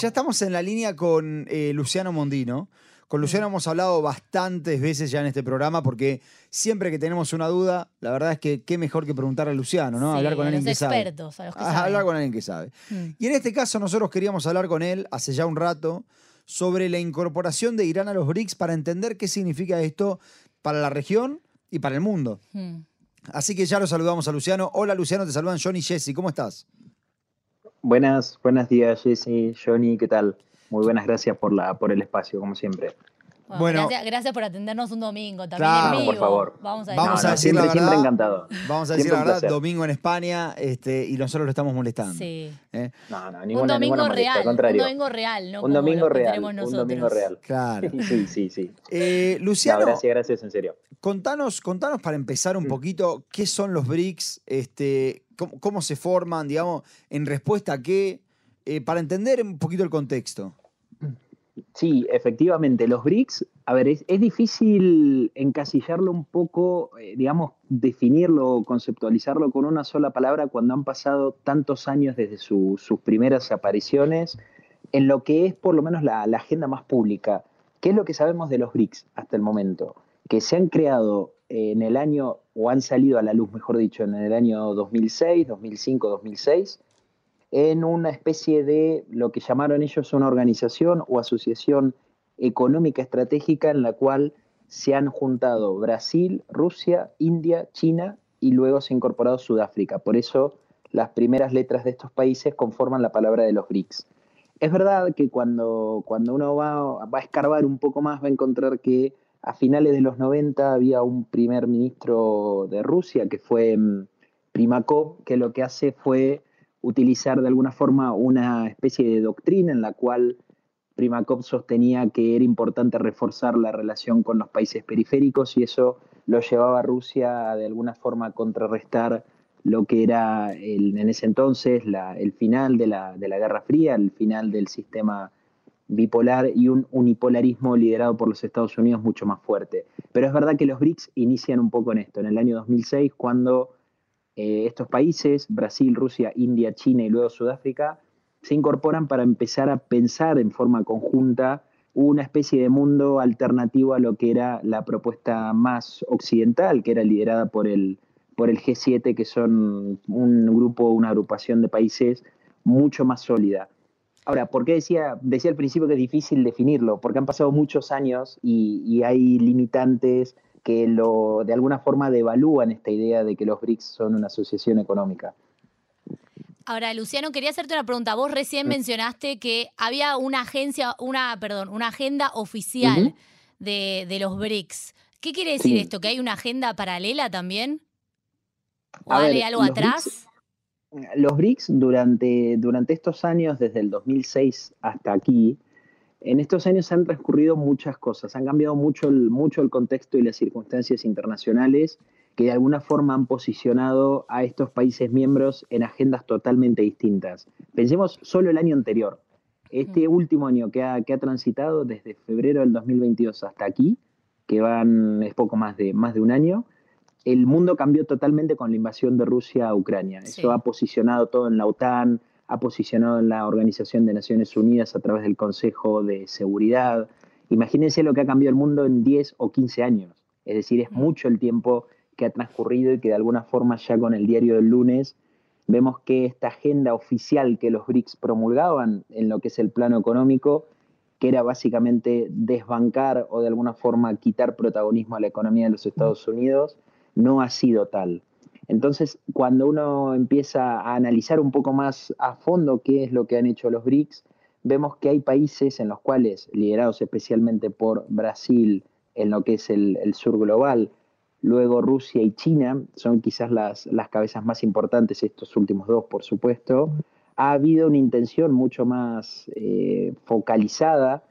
ya estamos en la línea con eh, Luciano Mondino. Con Luciano hemos hablado bastantes veces ya en este programa porque siempre que tenemos una duda, la verdad es que qué mejor que preguntar a Luciano, ¿no? Sí, hablar con a alguien que sabe. a los que saben. Hablar con alguien que sabe. Mm. Y en este caso nosotros queríamos hablar con él hace ya un rato sobre la incorporación de Irán a los BRICS para entender qué significa esto para la región y para el mundo. Mm. Así que ya lo saludamos a Luciano. Hola Luciano, te saludan John y Jesse. ¿Cómo estás? Buenas, buenos días, Jesse, Johnny, ¿qué tal? Muy buenas gracias por, la, por el espacio, como siempre. Bueno, Bueno. gracias, gracias por atendernos un domingo también Claro, en vivo. por favor. Vamos a Vamos decir. a decir la siempre, siempre verdad. encantado. Vamos a decir Siempre la un verdad, domingo en España este, y nosotros lo estamos molestando. Sí. ¿eh? No, no, Un ninguna, domingo ninguna molestia, real. contrario. Un domingo real, ¿no? Un domingo real, tenemos un domingo real. Claro. Sí, sí, sí. Eh, No, Luciano, gracias, gracias, en serio. contanos, contanos para empezar un Mm. poquito qué son los BRICS, este, cómo, se forman, digamos, en respuesta a qué, eh, para entender un poquito el contexto. Sí, efectivamente, los BRICS, a ver, es, difícil encasillarlo un poco, eh, digamos, definirlo, conceptualizarlo con una sola palabra cuando han pasado tantos años desde su- sus primeras apariciones en lo que es por lo menos la, agenda más pública. ¿Qué es lo que sabemos de los BRICS hasta el momento? Que se han creado en el año, o han salido a la luz, mejor dicho, en el año 2006, 2005, 2006, en una especie de lo que llamaron ellos una organización o asociación económica estratégica en la cual se han juntado Brasil, Rusia, India, China y luego se ha incorporado Sudáfrica. Por eso las primeras letras de estos países conforman la palabra de los BRICS. Es verdad que cuando, cuando uno va, va a escarbar un poco más va a encontrar que a finales de los 90 había un primer ministro de Rusia que fue mm, Primakov, que lo que hace fue utilizar de alguna forma una especie de doctrina en la cual Primakov sostenía que era importante reforzar la relación con los países periféricos y eso lo llevaba a Rusia de alguna forma a contrarrestar lo que era en ese entonces el final de la, de la Guerra Fría, el final del sistema bipolar y un unipolarismo liderado por los Estados Unidos mucho más fuerte. Pero es verdad que los BRICS inician un poco en esto, en el año 2006, cuando eh, estos países, Brasil, Rusia, India, China y luego Sudáfrica, se incorporan para empezar a pensar en forma conjunta una especie de mundo alternativo a lo que era la propuesta más occidental, que era liderada por el, por el G7, que son un grupo, una agrupación de países mucho más sólida. Ahora, ¿por qué decía, decía al principio que es difícil definirlo? Porque han pasado muchos años y, y hay limitantes que lo, de alguna forma devalúan esta idea de que los BRICS son una asociación económica. Ahora, Luciano, quería hacerte una pregunta. Vos recién Mm. mencionaste que había una agencia, una, perdón, una agenda oficial de, de los BRICS. ¿Qué quiere decir Sí. esto? ¿Que hay una agenda paralela también? ¿O A hay ver, algo atrás? Los BRICS durante, durante estos años, desde el 2006 hasta aquí, en estos años han transcurrido muchas cosas, han cambiado mucho el, mucho el contexto y las circunstancias internacionales que de alguna forma han posicionado a estos países miembros en agendas totalmente distintas. Pensemos solo el año anterior, este último año que ha, que ha transitado desde febrero del 2022 hasta aquí, que van, es poco más de, más de un año, el mundo cambió totalmente con la invasión de Rusia a Ucrania. Sí. Eso ha posicionado todo en la OTAN, ha posicionado en la Organización de Naciones Unidas a través del Consejo de Seguridad. Imagínense lo que ha cambiado el mundo en 10 o 15 años. Es decir, es Mm. mucho el tiempo que ha transcurrido y que de alguna forma ya con el diario del lunes vemos que esta agenda oficial que los BRICS promulgaban en lo que es el plano económico, que era básicamente desbancar o de alguna forma quitar protagonismo a la economía de los Estados Unidos, no ha sido tal. Entonces, cuando uno empieza a analizar un poco más a fondo qué es lo que han hecho los BRICS, vemos que hay países en los cuales, liderados especialmente por Brasil, en lo que es el, sur global, luego Rusia y China, son quizás las, las cabezas más importantes, estos últimos dos, por supuesto, ha habido una intención mucho más eh, focalizada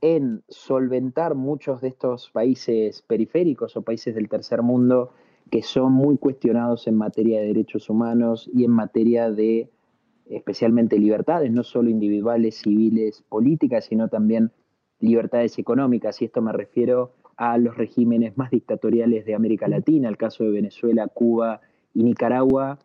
en solventar muchos de estos países periféricos o países del tercer mundo que son muy cuestionados en materia de derechos humanos y en materia de especialmente libertades, no solo individuales, civiles, políticas, sino también libertades económicas. Y esto me refiero a los regímenes más dictatoriales de América Latina, el caso de Venezuela, Cuba y Nicaragua,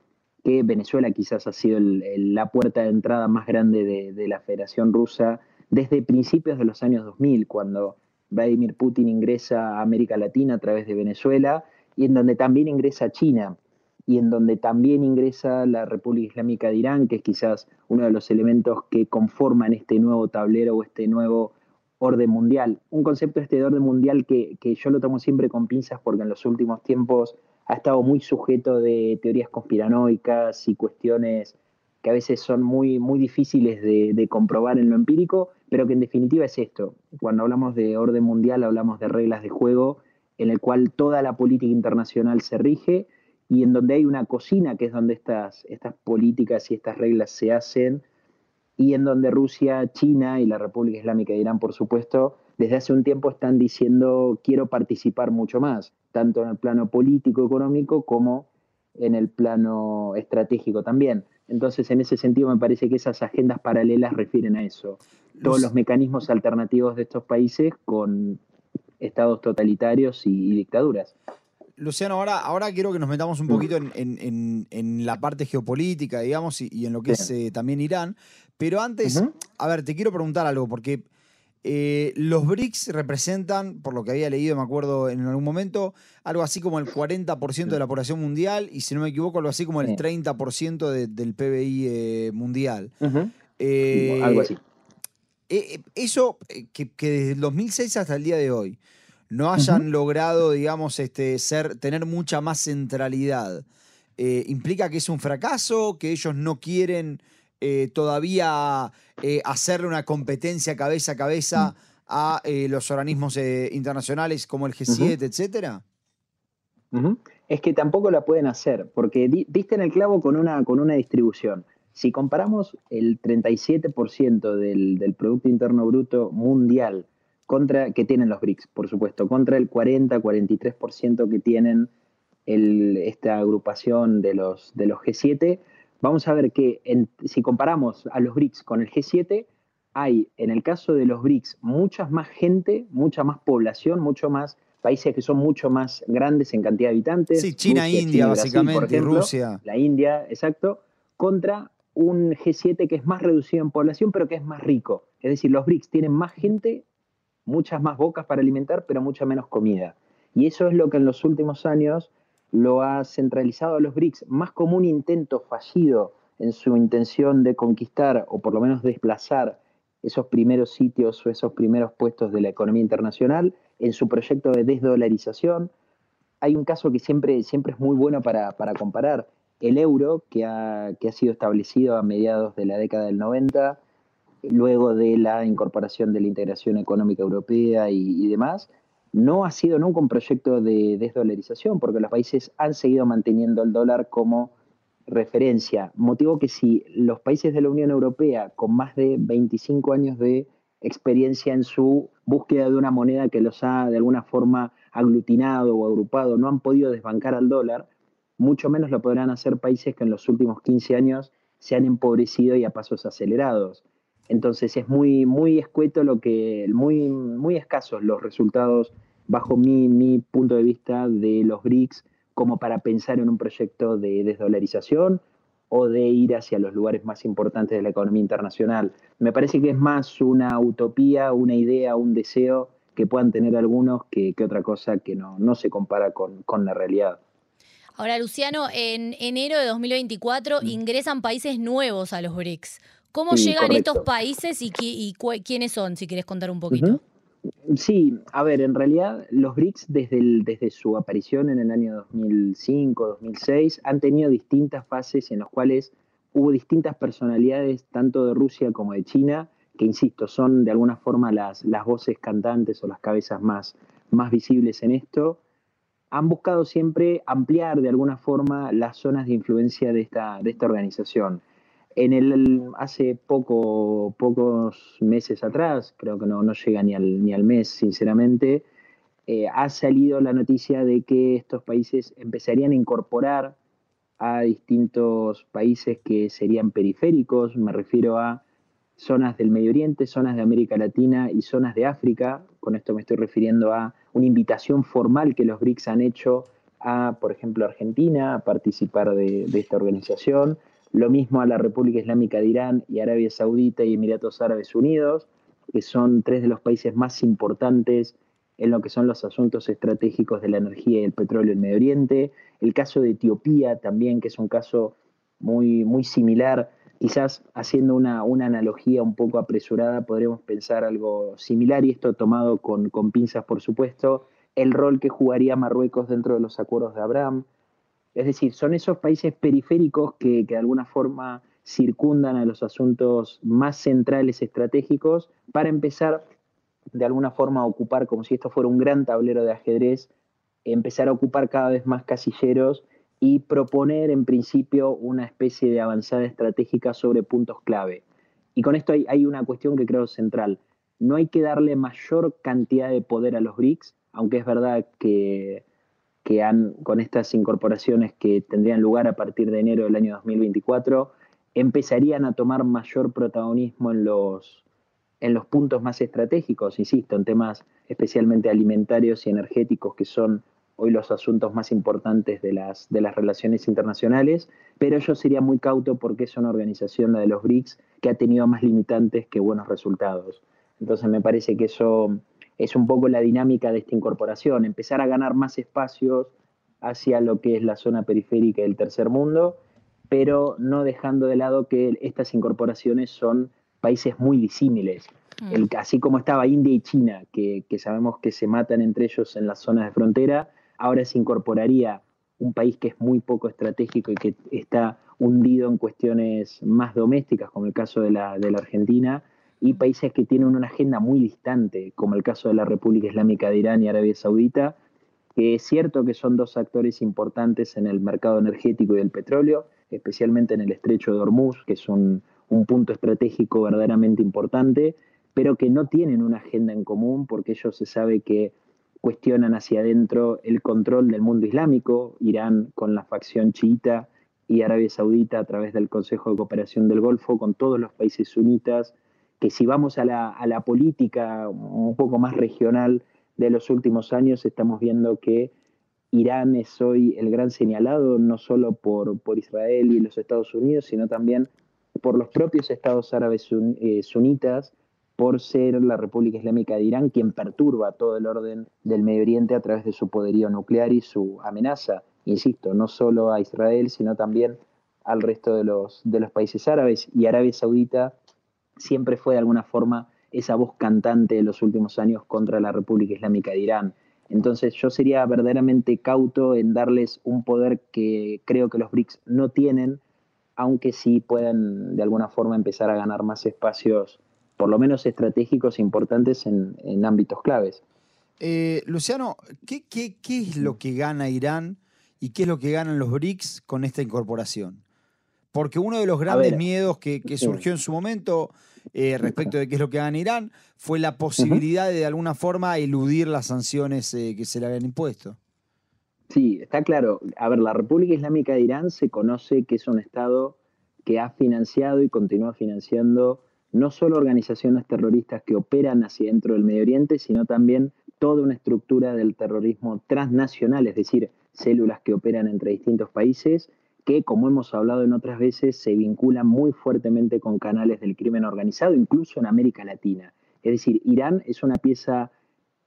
que Venezuela quizás ha sido la puerta de entrada más grande de, de, la Federación Rusa desde principios de los años 2000, cuando Vladimir Putin ingresa a América Latina a través de Venezuela y en donde también ingresa China y en donde también ingresa la República Islámica de Irán, que es quizás uno de los elementos que conforman este nuevo tablero o este nuevo orden mundial. Un concepto este de orden mundial que, que yo lo tomo siempre con pinzas porque en los últimos tiempos ha estado muy sujeto de teorías conspiranoicas y cuestiones que a veces son muy, muy difíciles de, de, comprobar en lo empírico, pero que en definitiva es esto. Cuando hablamos de orden mundial hablamos de reglas de juego en el cual toda la política internacional se rige y en donde hay una cocina, que es donde estas, estas políticas y estas reglas se hacen, y en donde Rusia, China y la República Islámica de Irán, por supuesto, desde hace un tiempo están diciendo quiero participar mucho más, tanto en el plano político, económico, como en el plano estratégico también. Entonces, en ese sentido, me parece que esas agendas paralelas refieren a eso. Todos los mecanismos alternativos de estos países con estados totalitarios y, dictaduras. Luciano, ahora, ahora quiero que nos metamos un poquito en, la parte geopolítica, digamos, y, en lo que es eh, también Irán. Pero antes, a ver, te quiero preguntar algo, porque eh, los BRICS representan, por lo que había leído, me acuerdo en algún momento, algo así como el 40% de la población mundial y, si no me equivoco, algo así como el 30% del PBI eh, mundial. algo así. Eso, que, desde el 2006 hasta el día de hoy, no hayan logrado, digamos, este, ser, tener mucha más centralidad, eh, ¿implica que es un fracaso? ¿Que ellos no quieren eh, todavía eh, hacerle una competencia cabeza a cabeza a los organismos internacionales como el G7, etcétera? Es que tampoco la pueden hacer, porque diste en el clavo con una, con una distribución. Si comparamos el 37% del, del Producto Interno Bruto mundial contra, que tienen los BRICS, por supuesto, contra el 40-43% que tienen esta agrupación de los, de los G7, vamos a ver que si comparamos a los BRICS con el G7, hay en el caso de los BRICS mucha más gente, mucha más población, mucho más países que son mucho más grandes en cantidad de habitantes. Sí, China, India, básicamente, Rusia. La India, exacto, contra un G7 que es más reducido en población, pero que es más rico. Es decir, los BRICS tienen más gente muchas más bocas para alimentar, pero mucha menos comida. Y eso es lo que en los últimos años lo ha centralizado a los BRICS, más como un intento fallido en su intención de conquistar o por lo menos desplazar esos primeros sitios o esos primeros puestos de la economía internacional en su proyecto de desdolarización. Hay un caso que siempre, siempre es muy bueno para, comparar. El euro, que ha, sido establecido a mediados de la década del 90, luego de la incorporación de la integración económica europea y, demás, no ha sido nunca un proyecto de desdolarización, porque los países han seguido manteniendo el dólar como referencia, motivo que si los países de la Unión Europea, con más de 25 años de experiencia en su búsqueda de una moneda que los ha de alguna forma aglutinado o agrupado, no han podido desbancar al dólar, mucho menos lo podrán hacer países que en los últimos 15 años se han empobrecido y a pasos acelerados. Entonces es muy, muy escueto lo que, muy, muy escasos los resultados bajo mi, mi punto de vista de los BRICS como para pensar en un proyecto de desdolarización o de ir hacia los lugares más importantes de la economía internacional. Me parece que es más una utopía, una idea, un deseo que puedan tener algunos que, otra cosa que no, no se compara con, con, la realidad. Ahora, Luciano, en enero de 2024 mm. ingresan países nuevos a los BRICS. ¿Cómo llegan estos países y, quiénes son, si quieres contar un poquito? Sí, a ver, en realidad los BRICS desde, desde su aparición en el año 2005, 2006, han tenido distintas fases en las cuales hubo distintas personalidades, tanto de Rusia como de China, que, insisto, son de alguna forma las, las voces cantantes o las cabezas más, más visibles en esto, han buscado siempre ampliar de alguna forma las zonas de influencia de esta, de esta organización. En el, hace poco, pocos meses atrás, creo que no, no llega ni al, ni al mes, sinceramente, eh, ha salido la noticia de que estos países empezarían a incorporar a distintos países que serían periféricos, me refiero a zonas del Medio Oriente, zonas de América Latina y zonas de África. Con esto me estoy refiriendo a una invitación formal que los BRICS han hecho a, por ejemplo, Argentina a participar de, esta organización, lo mismo a la República Islámica de Irán y Arabia Saudita y Emiratos Árabes Unidos, que son tres de los países más importantes en lo que son los asuntos estratégicos de la energía y el petróleo en Medio Oriente. El caso de Etiopía también, que es un caso muy, muy similar, quizás haciendo una, una, analogía un poco apresurada, podríamos pensar algo similar, y esto tomado con, con pinzas, por supuesto, el rol que jugaría Marruecos dentro de los acuerdos de Abraham. Es decir, son esos países periféricos que, de alguna forma circundan a los asuntos más centrales estratégicos para empezar de alguna forma a ocupar, como si esto fuera un gran tablero de ajedrez, empezar a ocupar cada vez más casilleros y proponer en principio una especie de avanzada estratégica sobre puntos clave. Y con esto hay, una cuestión que creo central. No hay que darle mayor cantidad de poder a los BRICS, aunque es verdad que, han, con estas incorporaciones que tendrían lugar a partir de enero del año 2024, empezarían a tomar mayor protagonismo en los, en los puntos más estratégicos, insisto, en temas especialmente alimentarios y energéticos, que son hoy los asuntos más importantes de las, de las relaciones internacionales, pero yo sería muy cauto porque es una organización, la de los BRICS, que ha tenido más limitantes que buenos resultados. Entonces me parece que eso es un poco la dinámica de esta incorporación, empezar a ganar más espacios hacia lo que es la zona periférica del tercer mundo, pero no dejando de lado que estas incorporaciones son países muy disímiles. Mm. así como estaba India y China, que, sabemos que se matan entre ellos en las zonas de frontera, ahora se incorporaría un país que es muy poco estratégico y que está hundido en cuestiones más domésticas, como el caso de la, de la Argentina, y países que tienen una agenda muy distante, como el caso de la República Islámica de Irán y Arabia Saudita, que es cierto que son dos actores importantes en el mercado energético y del petróleo, especialmente en el estrecho de Hormuz, que es un, punto estratégico verdaderamente importante, pero que no tienen una agenda en común porque ellos se sabe que cuestionan hacia adentro el control del mundo islámico, Irán con la facción chiita y Arabia Saudita a través del Consejo de Cooperación del Golfo, con todos los países sunitas que si vamos a la, política un poco más regional de los últimos años, estamos viendo que Irán es hoy el gran señalado, no solo por, por Israel y los Estados Unidos, sino también por los propios estados árabes eh, sunitas, por ser la República Islámica de Irán quien perturba todo el orden del Medio Oriente a través de su poderío nuclear y su amenaza, insisto, no solo a Israel, sino también al resto de los, países árabes. Y Arabia Saudita siempre fue de alguna forma esa voz cantante de los últimos años contra la República Islámica de Irán. Entonces yo sería verdaderamente cauto en darles un poder que creo que los BRICS no tienen, aunque sí puedan de alguna forma empezar a ganar más espacios, por lo menos estratégicos importantes en, ámbitos claves. Eh, Luciano, ¿qué, es lo que gana Irán y qué es lo que ganan los BRICS con esta incorporación? Porque uno de los grandes miedos que, surgió en su momento eh, respecto de qué es lo que gana Irán fue la posibilidad de de alguna forma eludir las sanciones eh, que se le habían impuesto. Sí, está claro. A ver, la República Islámica de Irán se conoce que es un Estado que ha financiado y continúa financiando no solo organizaciones terroristas que operan hacia dentro del Medio Oriente, sino también toda una estructura del terrorismo transnacional, es decir, células que operan entre distintos países que, como hemos hablado en otras veces, se vinculan muy fuertemente con canales del crimen organizado, incluso en América Latina. Es decir, Irán es una pieza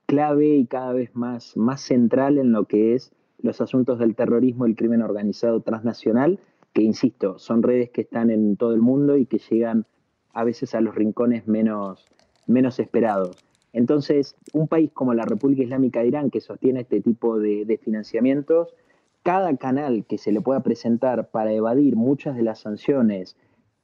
clave y cada vez más, más central en lo que es los asuntos del terrorismo y el crimen organizado transnacional, que, insisto, son redes que están en todo el mundo y que llegan a veces a los rincones menos, menos esperados. Entonces, un país como la República Islámica de Irán, que sostiene este tipo de, financiamientos, cada canal que se le pueda presentar para evadir muchas de las sanciones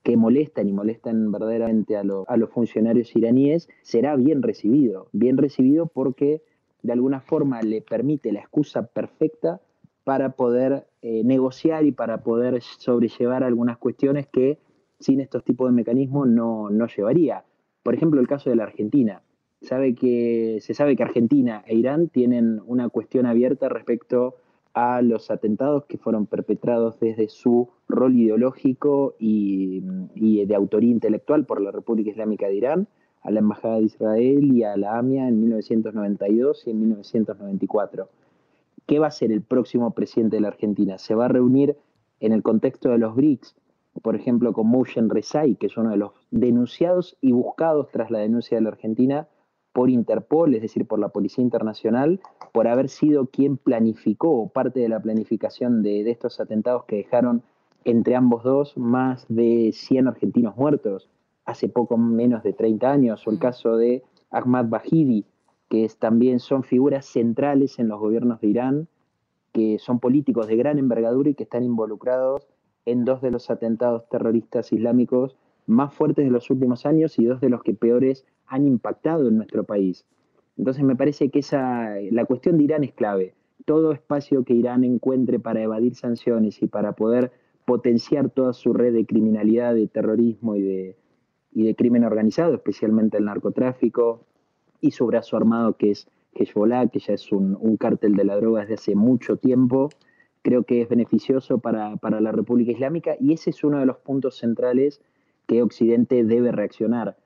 que molestan y molestan verdaderamente a, los funcionarios iraníes, será bien recibido. Bien recibido porque de alguna forma le permite la excusa perfecta para poder eh, negociar y para poder sobrellevar algunas cuestiones que sin estos tipos de mecanismos no, no llevaría. Por ejemplo, el caso de la Argentina. Sabe que, se sabe que Argentina e Irán tienen una cuestión abierta respecto a los atentados que fueron perpetrados desde su rol ideológico y, de autoría intelectual por la República Islámica de Irán, a la Embajada de Israel y a la AMIA en 1992 y en 1994. ¿qué va a ser el próximo presidente de la Argentina? ¿Se va a reunir en el contexto de los BRICS, por ejemplo, con Motion Rezai, que es uno de los denunciados y buscados tras la denuncia de la Argentina por Interpol, es decir, por la Policía Internacional, por haber sido quien planificó parte de la planificación de, de estos atentados que dejaron entre ambos dos más de 100 argentinos muertos hace poco menos de 30 años, o el mm. caso de Ahmad Bahidi, que es, también son figuras centrales en los gobiernos de Irán, que son políticos de gran envergadura y que están involucrados en dos de los atentados terroristas islámicos más fuertes de los últimos años y dos de los que peores han impactado en nuestro país. Entonces me parece que esa, la cuestión de Irán es clave. Todo espacio que Irán encuentre para evadir sanciones y para poder potenciar toda su red de criminalidad, de terrorismo y de, y de crimen organizado, especialmente el narcotráfico, y su brazo armado que es Hezbollah, que ya es un, un cártel de la droga desde hace mucho tiempo, creo que es beneficioso para, para, la República Islámica y ese es uno de los puntos centrales que Occidente debe reaccionar,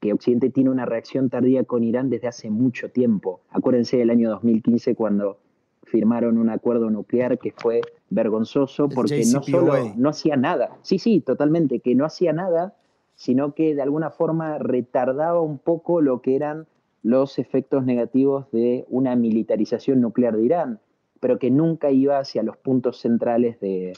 que Occidente tiene una reacción tardía con Irán desde hace mucho tiempo. Acuérdense del año 2015 cuando firmaron un acuerdo nuclear que fue vergonzoso porque no solo no hacía nada, sí, sí, totalmente, que no hacía nada sino que de alguna forma retardaba un poco lo que eran los efectos negativos de una militarización nuclear de Irán, pero que nunca iba hacia los puntos centrales de,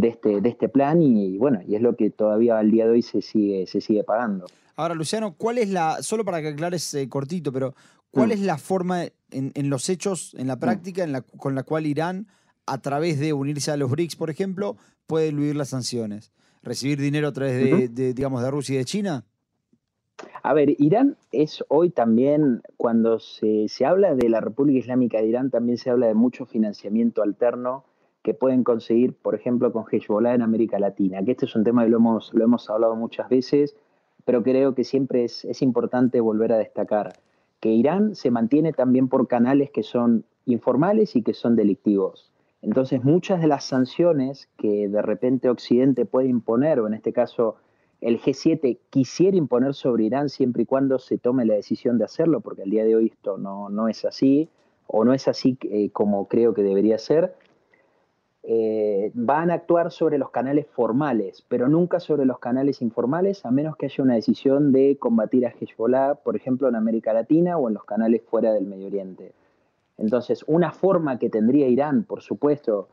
este, de este plan y bueno, y es lo que todavía al día de hoy se sigue, se sigue pagando. Ahora, Luciano, ¿cuál es la, solo para que aclares eh, cortito, pero cuál mm. es la forma en, los hechos, en la mm. práctica, en la, con la cual Irán, a través de unirse a los BRICS, por ejemplo, puede eludir las sanciones? recibir dinero a través de, digamos, de Rusia y de China? A ver, Irán es hoy también, cuando se, habla de la República Islámica de Irán, también se habla de mucho financiamiento alterno que pueden conseguir, por ejemplo, con Hezbollah en América Latina, que este es un tema que lo hemos, lo hemos hablado muchas veces, pero creo que siempre es, es importante volver a destacar que Irán se mantiene también por canales que son informales y que son delictivos. Entonces, muchas de las sanciones que de repente Occidente puede imponer, o en este caso el G7 quisiera imponer sobre Irán siempre y cuando se tome la decisión de hacerlo, porque al día de hoy esto no, no es así, o no es así eh, como creo que debería ser, eh, van a actuar sobre los canales formales, pero nunca sobre los canales informales, a menos que haya una decisión de combatir a Hezbollah, por ejemplo, en América Latina o en los canales fuera del Medio Oriente. Entonces, una forma que tendría Irán, por supuesto,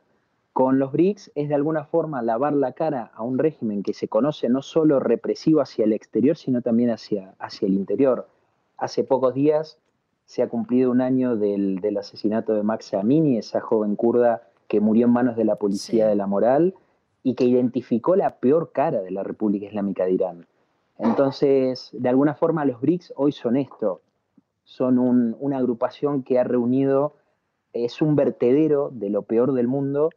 con los BRICS es de alguna forma lavar la cara a un régimen que se conoce no solo represivo hacia el exterior, sino también hacia, hacia el interior. Hace pocos días se ha cumplido un año del, asesinato de Max Amini, esa joven kurda que murió en manos de la policía de la moral y que identificó la peor cara de la República Islámica de Irán. Entonces, de alguna forma los BRICS hoy son esto, son una agrupación que ha reunido, es un vertedero de lo peor del mundo,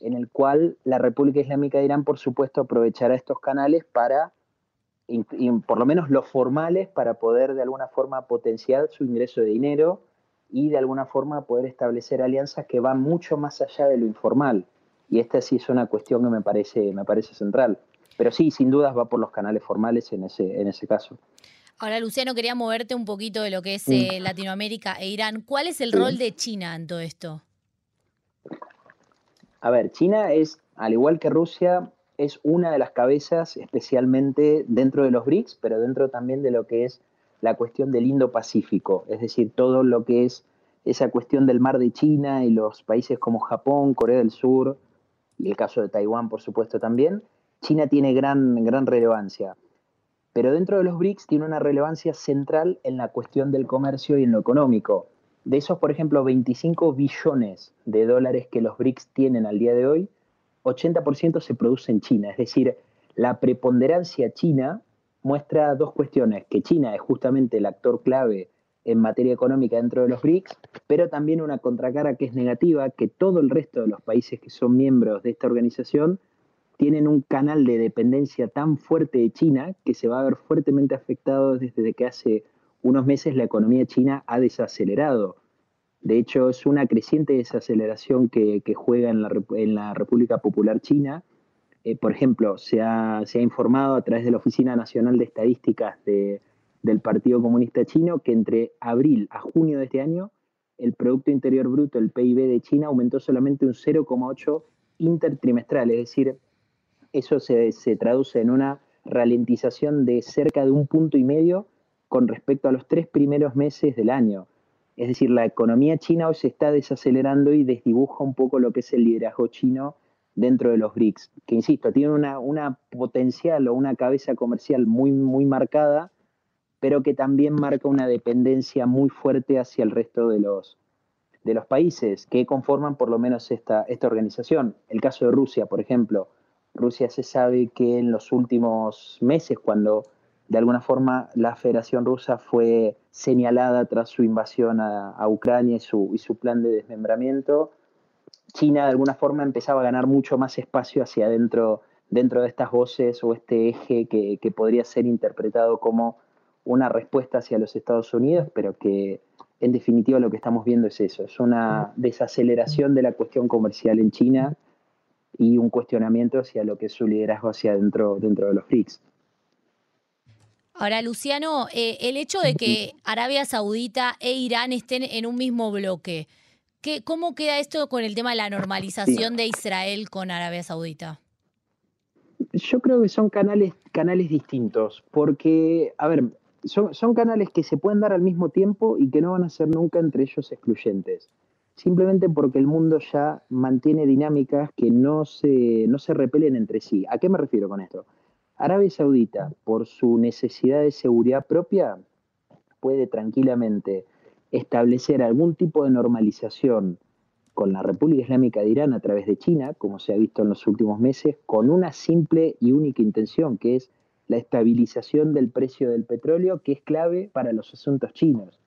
en el cual la República Islámica de Irán, por supuesto, aprovechará estos canales para, por lo menos los formales, para poder de alguna forma potenciar su ingreso de dinero y de alguna forma poder establecer alianzas que van mucho más allá de lo informal. Y esta sí es una cuestión que me parece, me parece central. Pero sí, sin dudas va por los canales formales en ese, en ese caso. Ahora, Luciano, quería moverte un poquito de lo que es eh, Latinoamérica e Irán. ¿Cuál es el rol de China en todo esto? A ver, China es, al igual que Rusia, es una de las cabezas, especialmente dentro de los BRICS, pero dentro también de lo que es la cuestión del Indo-Pacífico, es decir, todo lo que es esa cuestión del mar de China y los países como Japón, Corea del Sur y el caso de Taiwán, por supuesto, también. China tiene gran, gran relevancia pero dentro de los BRICS tiene una relevancia central en la cuestión del comercio y en lo económico. De esos, por ejemplo, 25 billones de dólares que los BRICS tienen al día de hoy, 80% se produce en China. Es decir, la preponderancia china muestra dos cuestiones, que China es justamente el actor clave en materia económica dentro de los BRICS, pero también una contracara que es negativa, que todo el resto de los países que son miembros de esta organización tienen un canal de dependencia tan fuerte de China que se va a ver fuertemente afectado desde que hace unos meses la economía china ha desacelerado. De hecho, es una creciente desaceleración que, juega en la, República Popular China. Eh, por ejemplo, se ha, informado a través de la Oficina Nacional de Estadísticas del Partido Comunista Chino que entre abril a junio de este año el Producto Interior Bruto, el PIB de China, aumentó solamente un 0,8 intertrimestral, es decir, eso se, se, traduce en una ralentización de cerca de un punto y medio con respecto a los tres primeros meses del año. Es decir, la economía china hoy se está desacelerando y desdibuja un poco lo que es el liderazgo chino dentro de los BRICS, que insisto, tiene una, una potencial o una cabeza comercial muy, muy marcada, pero que también marca una dependencia muy fuerte hacia el resto de los, de los países que conforman por lo menos esta, esta organización. El caso de Rusia, por ejemplo. Rusia se sabe que en los últimos meses, cuando de alguna forma la Federación Rusa fue señalada tras su invasión a, Ucrania y su, plan de desmembramiento, China de alguna forma empezaba a ganar mucho más espacio hacia adentro dentro de estas voces o este eje que, podría ser interpretado como una respuesta hacia los Estados Unidos, pero que en definitiva lo que estamos viendo es eso, es una desaceleración de la cuestión comercial en China y un cuestionamiento hacia lo que es su liderazgo hacia dentro, dentro de los BRICS. Ahora, Luciano, eh, el hecho de que Arabia Saudita e Irán estén en un mismo bloque, ¿qué, ¿cómo queda esto con el tema de la normalización de Israel con Arabia Saudita? Yo creo que son canales, canales distintos, porque, a ver, son, canales que se pueden dar al mismo tiempo y que no van a ser nunca entre ellos excluyentes. Simplemente porque el mundo ya mantiene dinámicas que no se, no se repelen entre sí. ¿A qué me refiero con esto? Arabia Saudita, por su necesidad de seguridad propia, puede tranquilamente establecer algún tipo de normalización con la República Islámica de Irán a través de China, como se ha visto en los últimos meses, con una simple y única intención, que es la estabilización del precio del petróleo, que es clave para los asuntos chinos.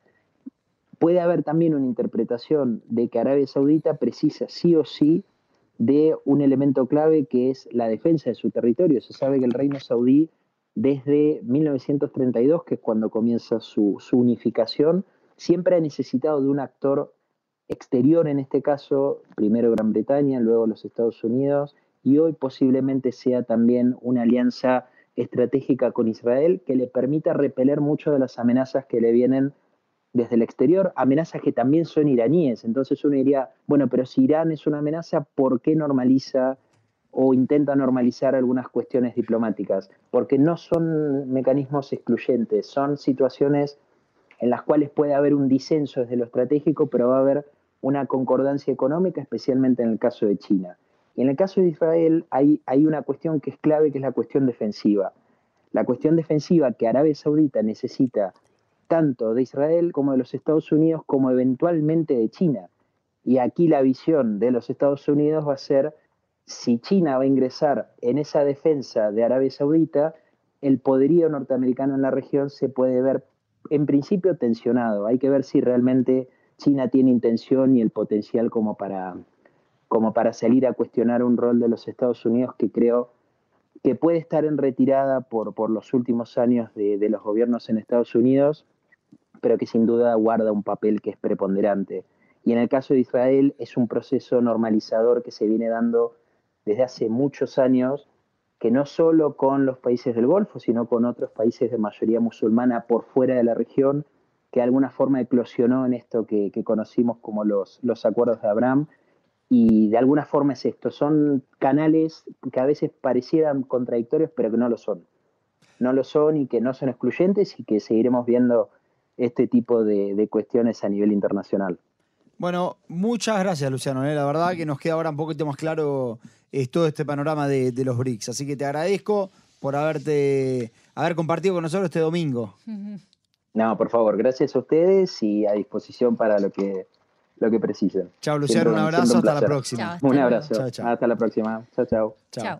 Puede haber también una interpretación de que Arabia Saudita precisa sí o sí de un elemento clave que es la defensa de su territorio. Se sabe que el reino saudí desde 1932, que es cuando comienza su, su unificación, siempre ha necesitado de un actor exterior, en este caso, primero Gran Bretaña, luego los Estados Unidos, y hoy posiblemente sea también una alianza estratégica con Israel que le permita repeler mucho de las amenazas que le vienen desde el exterior, amenazas que también son iraníes. Entonces uno diría, bueno, pero si Irán es una amenaza, ¿por qué normaliza o intenta normalizar algunas cuestiones diplomáticas? Porque no son mecanismos excluyentes, son situaciones en las cuales puede haber un disenso desde lo estratégico, pero va a haber una concordancia económica, especialmente en el caso de China. Y en el caso de Israel hay, hay una cuestión que es clave, que es la cuestión defensiva. La cuestión defensiva que Arabia Saudita necesita tanto de Israel como de los Estados Unidos, como eventualmente de China. Y aquí la visión de los Estados Unidos va a ser, si China va a ingresar en esa defensa de Arabia Saudita, el poderío norteamericano en la región se puede ver en principio tensionado. Hay que ver si realmente China tiene intención y el potencial como para, como para salir a cuestionar un rol de los Estados Unidos que creo que puede estar en retirada por, por los últimos años de, de, los gobiernos en Estados Unidos, pero que sin duda guarda un papel que es preponderante. Y en el caso de Israel es un proceso normalizador que se viene dando desde hace muchos años, que no solo con los países del Golfo, sino con otros países de mayoría musulmana por fuera de la región, que de alguna forma eclosionó en esto que, conocimos como los, los acuerdos de Abraham, y de alguna forma es esto, son canales que a veces parecieran contradictorios, pero que no lo son. No lo son y que no son excluyentes y que seguiremos viendo este tipo de, cuestiones a nivel internacional. Bueno, muchas gracias Luciano, ¿eh? la verdad que nos queda ahora un poquito más claro eh, todo este panorama de, de, los BRICS, así que te agradezco por haberte haber compartido con nosotros este domingo. No, por favor, gracias a ustedes y a disposición para lo que lo que precisen. Chao, Luciano, un abrazo, hasta la próxima. un abrazo. Hasta la próxima. Chao, chao. Chao.